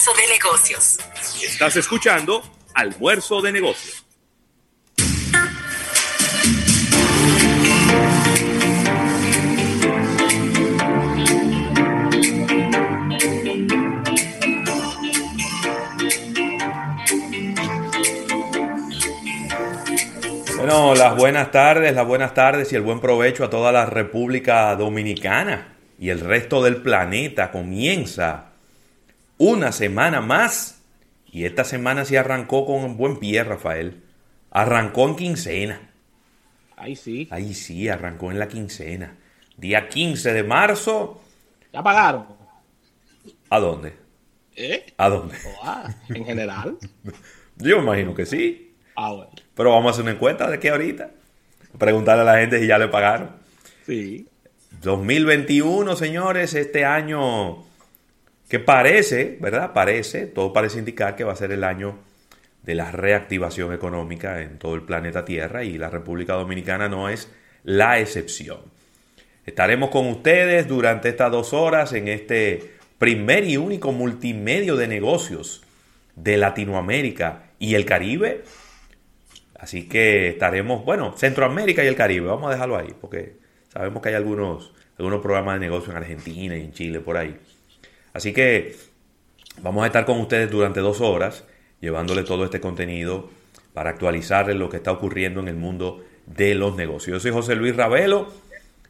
Almuerzo de negocios. Estás escuchando Almuerzo de negocios. Bueno, las buenas tardes, las buenas tardes y el buen provecho a toda la República Dominicana y el resto del planeta. Comienza una semana más. Y esta semana sí arrancó con un buen pie, Rafael. Arrancó en quincena. Ahí sí. Ahí sí, arrancó en la quincena. Día 15 de marzo. ¿Ya pagaron? ¿A dónde? ¿Eh? ¿A dónde? Ah, en general. Yo me imagino que sí. Ah, bueno. Pero vamos a hacer una encuesta de qué ahorita. Preguntarle a la gente si ya le pagaron. Sí. 2021, señores, este año que parece, ¿verdad? Parece, todo parece indicar que va a ser el año de la reactivación económica en todo el planeta Tierra y la República Dominicana no es la excepción. Estaremos con ustedes durante estas dos horas en este primer y único multimedio de negocios de Latinoamérica y el Caribe. Así que estaremos, bueno, Centroamérica y el Caribe, vamos a dejarlo ahí, porque sabemos que hay algunos, algunos programas de negocio en Argentina y en Chile por ahí. Así que vamos a estar con ustedes durante dos horas llevándole todo este contenido para actualizarles lo que está ocurriendo en el mundo de los negocios. Yo soy José Luis Ravelo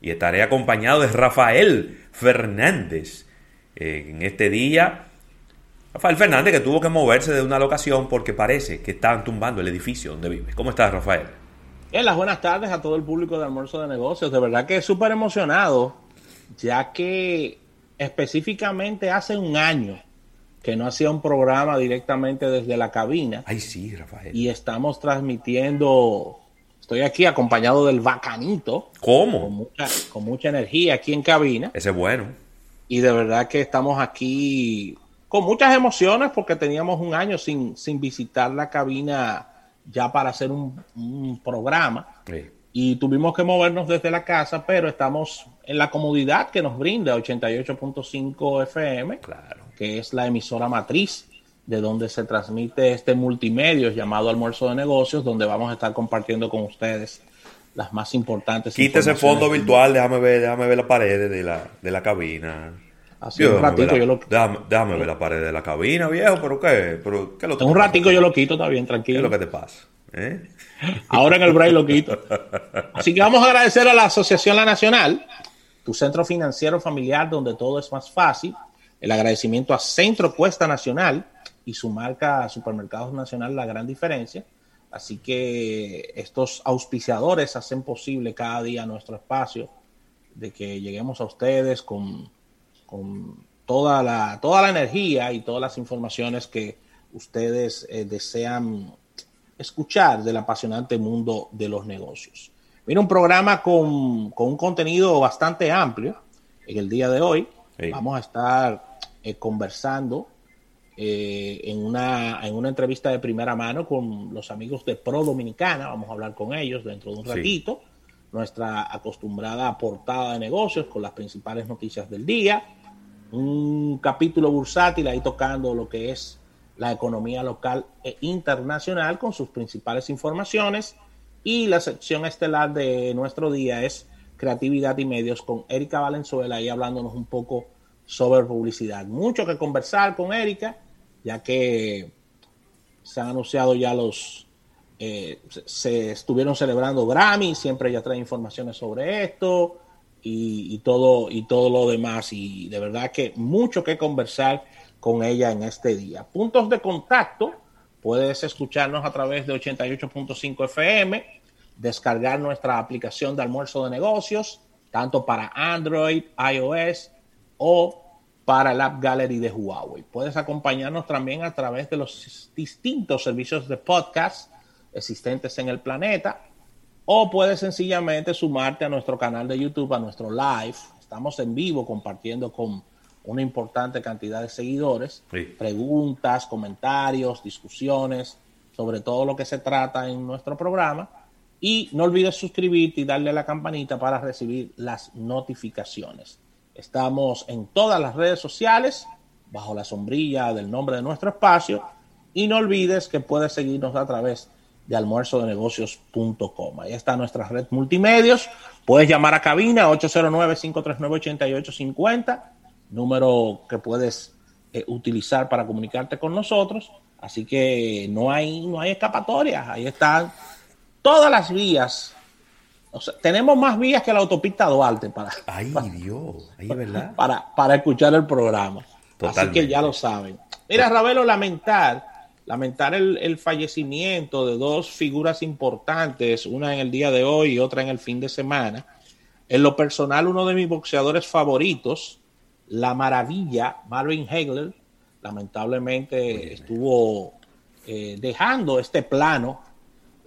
y estaré acompañado de Rafael Fernández eh, en este día. Rafael Fernández que tuvo que moverse de una locación porque parece que están tumbando el edificio donde vive. ¿Cómo estás, Rafael? Bien, las buenas tardes a todo el público de Almuerzo de Negocios. De verdad que súper emocionado, ya que específicamente hace un año que no hacía un programa directamente desde la cabina. Ay, sí, Rafael. Y estamos transmitiendo. Estoy aquí acompañado del bacanito. ¿Cómo? Con mucha, con mucha energía aquí en cabina. Ese es bueno. Y de verdad que estamos aquí con muchas emociones porque teníamos un año sin, sin visitar la cabina ya para hacer un, un programa. Sí. Y tuvimos que movernos desde la casa, pero estamos en la comodidad que nos brinda 88.5 FM, Claro. que es la emisora matriz de donde se transmite este multimedio llamado Almuerzo de Negocios, donde vamos a estar compartiendo con ustedes las más importantes. Quita ese informaciones fondo virtual, déjame ver, déjame ver la pared de la, de la cabina. Así Yo, un ver yo lo déjame, déjame ver la pared de la cabina, viejo, pero qué, pero qué lo En un ratico yo lo quito, está bien, ¿Qué es lo tranquilo. que te pasa? ¿Eh? Ahora en el break lo quito. Así que vamos a agradecer a la Asociación La Nacional, tu centro financiero familiar donde todo es más fácil. El agradecimiento a Centro Cuesta Nacional y su marca Supermercados Nacional La Gran Diferencia. Así que estos auspiciadores hacen posible cada día nuestro espacio de que lleguemos a ustedes con, con toda, la, toda la energía y todas las informaciones que ustedes eh, desean escuchar del apasionante mundo de los negocios. Mira, un programa con, con un contenido bastante amplio en el día de hoy. Sí. Vamos a estar eh, conversando eh, en, una, en una entrevista de primera mano con los amigos de Pro Dominicana. Vamos a hablar con ellos dentro de un Sí. ratito. Nuestra acostumbrada portada de negocios con las principales noticias del día. Un capítulo bursátil ahí tocando lo que es la economía local e internacional con sus principales informaciones. Y la sección estelar de nuestro día es creatividad y medios con Erika Valenzuela ahí hablándonos un poco sobre publicidad. Mucho que conversar con Erika, ya que se han anunciado ya los, eh, se estuvieron celebrando Grammy, siempre ella trae informaciones sobre esto y, y todo y todo lo demás y de verdad que mucho que conversar con ella en este día. Puntos de contacto, puedes escucharnos a través de 88.5 FM, descargar nuestra aplicación de almuerzo de negocios, tanto para Android, iOS o para el App Gallery de Huawei. Puedes acompañarnos también a través de los distintos servicios de podcast existentes en el planeta o puedes sencillamente sumarte a nuestro canal de YouTube, a nuestro live. Estamos en vivo compartiendo con una importante cantidad de seguidores, Sí. preguntas, comentarios, discusiones sobre todo lo que se trata en nuestro programa. Y no olvides suscribirte y darle a la campanita para recibir las notificaciones. Estamos en todas las redes sociales bajo la sombrilla del nombre de nuestro espacio. Y no olvides que puedes seguirnos a través de almuerzodenegocios.com. Ahí está nuestra red multimedios. Puedes llamar a cabina 809-539-8850, número que puedes eh, utilizar para comunicarte con nosotros. Así que no hay, no hay escapatoria. Ahí están todas las vías. O sea, tenemos más vías que la autopista Duarte para, Ay, Dios, ahí verdad. para, para escuchar el programa. Así que ya lo saben. Mira, Ravelo, lamentar, lamentar el, el fallecimiento de dos figuras importantes, una en el día de hoy y otra en el fin de semana. En lo personal, uno de mis boxeadores favoritos, la maravilla, Marvin Hagler, lamentablemente estuvo eh, dejando este plano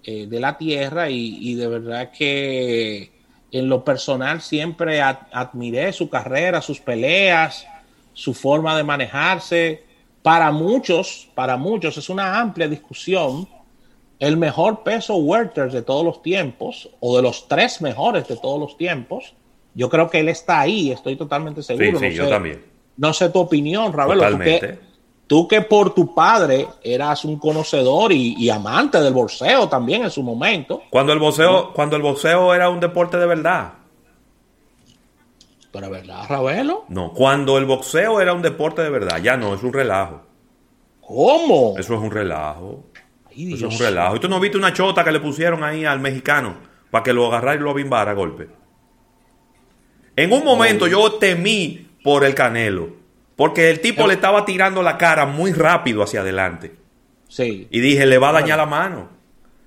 eh, de la tierra y, y de verdad que en lo personal siempre ad- admiré su carrera, sus peleas, su forma de manejarse. Para muchos, para muchos es una amplia discusión el mejor peso welter de todos los tiempos o de los tres mejores de todos los tiempos. Yo creo que él está ahí, estoy totalmente Sí, seguro. sí, no yo sé, también. No sé tu opinión, Ravelo. tú que- Totalmente. Tú que por tu padre eras un conocedor y, y amante del boxeo también en su momento. Cuando el boxeo, cuando el boxeo era un deporte de verdad. Pero verdad, Ravelo, No, cuando el boxeo era un deporte de verdad, ya no, es un relajo. ¿cómo? Eso es un relajo. Ay, Eso es un relajo. ¿Y tú no viste una chota que le pusieron ahí al mexicano para que lo agarrara y lo abimbara a golpe? En un momento yo temí por el Canelo, porque el tipo le estaba tirando la cara muy rápido hacia adelante. Sí. Y dije, le va a dañar la mano.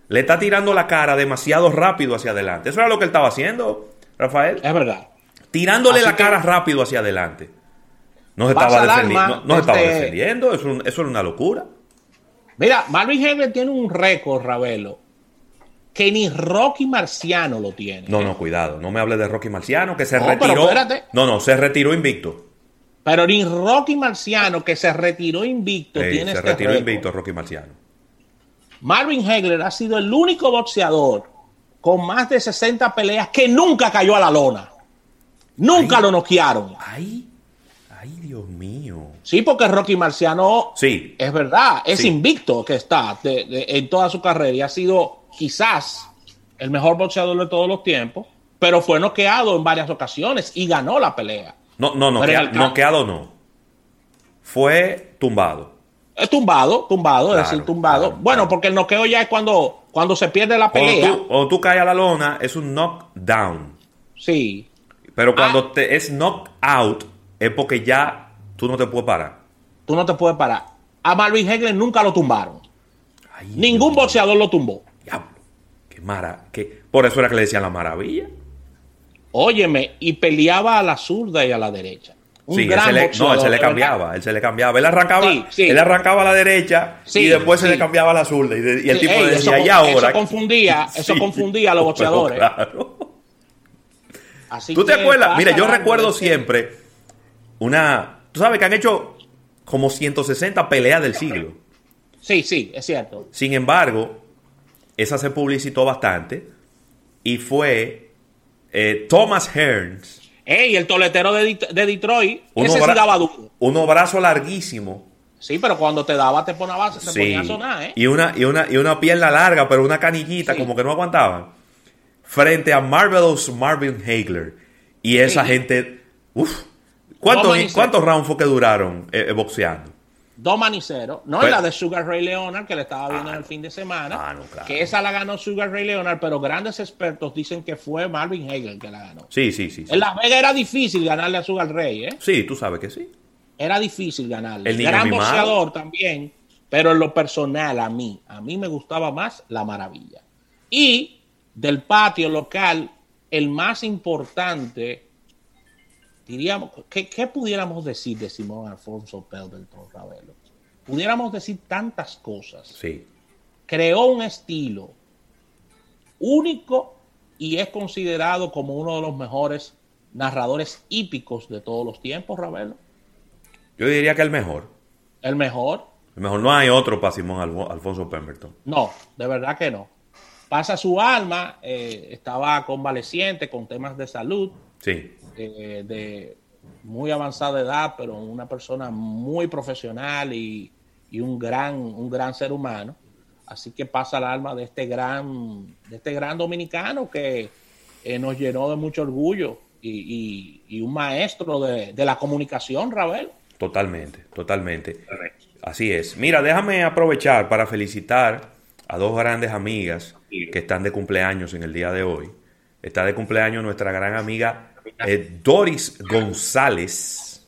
Le está tirando la cara demasiado rápido hacia adelante. Eso era lo que él estaba haciendo, Rafael. Es verdad. Tirándole Así la cara rápido hacia adelante. No se estaba defendiendo. No, no se estaba defendiendo. Eso, eso era una locura. Mira, Marvin Hagler tiene un récord, Ravelo, que ni Rocky Marciano lo tiene. No, no, cuidado. No me hable de Rocky Marciano, que se No, pero retiró. espérate. No, no, se retiró invicto. Pero ni Rocky Marciano, que se retiró invicto, Ey, tiene se este retiró récord. invicto Rocky Marciano. Marvin Hagler ha sido el único boxeador con más de 60 peleas que nunca cayó a la lona. Nunca Ay. lo noquearon. Ay, ay, Dios mío. Sí, porque Rocky Marciano Sí, es verdad, es Sí. invicto que está de- de- en toda su carrera y ha sido quizás el mejor boxeador de todos los tiempos, pero fue noqueado en varias ocasiones y ganó la pelea. no, no, no, noqueado no. Fue tumbado. Es tumbado, tumbado, es decir, tumbado. claro, bueno, claro. porque el noqueo ya es cuando, cuando se pierde la pelea. tú, cuando tú caes a la lona, es un knockdown. Sí, Pero cuando Ah. te es knockout, es porque ya tú no te puedes parar. tú no te puedes parar. A Marvin Hagler nunca lo tumbaron. Ay, Ningún boxeador lo tumbó. Mara. Qué... Por eso era que le decían la maravilla. Óyeme, y peleaba a la zurda y a la derecha. Un Sí, gran le, no, él se le verdad. cambiaba, él se le cambiaba. Él arrancaba, Sí, sí. él arrancaba a la derecha Sí, y después se le cambiaba a la zurda. Y, de- y el tipo ey, decía, eso, ¿y ahora? eso confundía, eso confundía a los boxeadores. claro. Así ¿Tú te que acuerdas? Mira, yo recuerdo que- siempre una... Tú sabes que han hecho como 160 peleas del siglo. Sí, sí, es cierto. Sin embargo, esa se publicitó bastante y fue eh, Thomas Hearns, Ey, el toletero de, de Detroit, uno ese sí daba duro. uno brazo larguísimo Sí, pero cuando te daba te ponía, Sí. ponía a sonar, ¿eh? Y una, y, una, y una pierna larga, pero una canillita, Sí. como que no aguantaban. Frente a Marvelous Marvin Hagler. Y esa Sí. gente. Uf. ¿Cuántos, ¿cuántos rounds fue que duraron eh, eh, boxeando? Dos maniceros. No Pues- es la de Sugar Ray Leonard, que le estaba viendo en el fin de semana. Ah, no, claro. Que esa la ganó Sugar Ray Leonard, pero grandes expertos dicen que fue Marvin Hagler que la ganó. Sí, sí, sí. Sí, En Las Vegas era difícil ganarle a Sugar Ray, ¿eh? Sí, tú sabes que sí. Era difícil ganarle. El Gran mimado. boxeador también, pero en lo personal a mí, a mí me gustaba más la maravilla. Y del patio local, el más importante diríamos, ¿qué, qué pudiéramos decir de Simón Alfonso Pelberton Ravelo? Pudiéramos decir tantas cosas. Sí. Creó un estilo único y es considerado como uno de los mejores narradores hípicos de todos los tiempos, Ravelo. Yo diría que el mejor. El mejor. El mejor no hay otro para Simón Alfo- Alfonso Pemberton. No, de verdad que no. Pasa su alma, eh, estaba convaleciente con temas de salud, Sí. eh, de muy avanzada edad, pero una persona muy profesional y, y un gran, un gran ser humano. Así que pasa el alma de este gran, de este gran dominicano que eh, nos llenó de mucho orgullo y, y- y un maestro de, de la comunicación, Ravel. Totalmente, totalmente. Así es. Mira, déjame aprovechar para felicitar a dos grandes amigas que están de cumpleaños en el día de hoy. Está de cumpleaños nuestra gran amiga eh, Doris González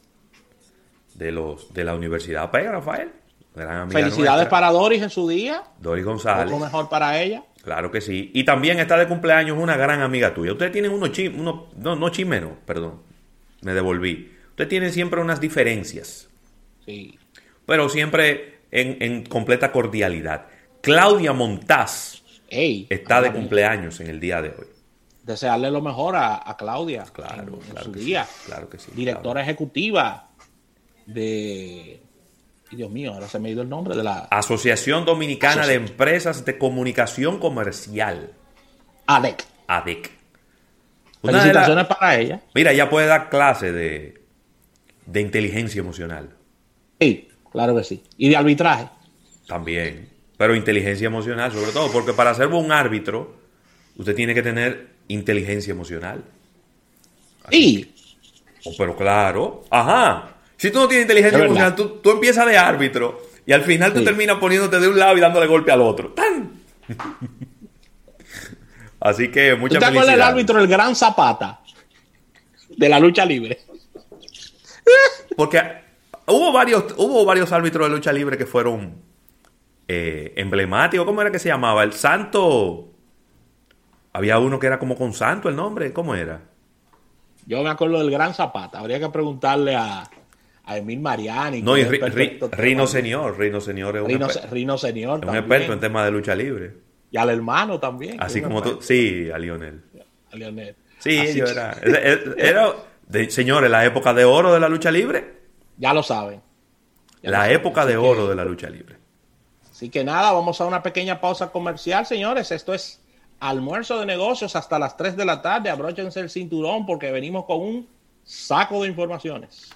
de los de la Universidad Pega, Rafael. Gran Felicidades nuestra. para Doris en su día. Doris González. Lo mejor para ella. Claro que sí. Y también está de cumpleaños una gran amiga tuya. Ustedes tienen unos chismes, uno, no, no chismes, no, perdón. Me devolví. Ustedes tienen siempre unas diferencias, Sí. pero siempre en, en completa cordialidad. Claudia Montaz Ey, está de cumpleaños en el día de hoy. Desearle lo mejor a, a Claudia Claro, en, en claro su que día. sí, claro que sí, Directora ejecutiva de. Dios mío, ahora se me ha ido el nombre de la Asociación Dominicana de. Empresas de Comunicación Comercial, ADEC. ADEC. Una Felicitaciones las- para ella. Mira, ella puede dar clase de, de inteligencia emocional. Sí, claro que sí. Y de arbitraje. También. Pero inteligencia emocional, sobre todo, porque para ser un árbitro, usted tiene que tener inteligencia emocional. Y Oh, pero claro, ajá. Si tú no tienes inteligencia emocional, tú, tú empiezas de árbitro y al final tú Sí. terminas poniéndote de un lado y dándole golpe al otro. ¡Tan! Así que ¿tú muchas te acuerdas del árbitro, el gran Zapata? De la lucha libre. Porque hubo varios, hubo varios árbitros de lucha libre que fueron eh, emblemáticos. ¿Cómo era que se llamaba? El Santo. Había uno que era como con Santo el nombre. ¿Cómo era? Yo me acuerdo del gran Zapata. Habría que preguntarle a, a Emil Mariani. No, y Ri- Ri-. Rino Senior. Rino Senior es un, Rino, exper- Rino Senior es un experto en temas de lucha libre. Y al hermano también. Así un como tú. experto, Sí, a Lionel. a Leonel. Sí, Así yo que era. Era, de- señores, la época de oro de la lucha libre. Ya lo saben. Ya La época de oro de la lucha libre. Así que nada, vamos a una pequeña pausa comercial, señores. Esto es almuerzo de negocios hasta las 3 de la tarde. Abróchense el cinturón porque venimos con un saco de informaciones.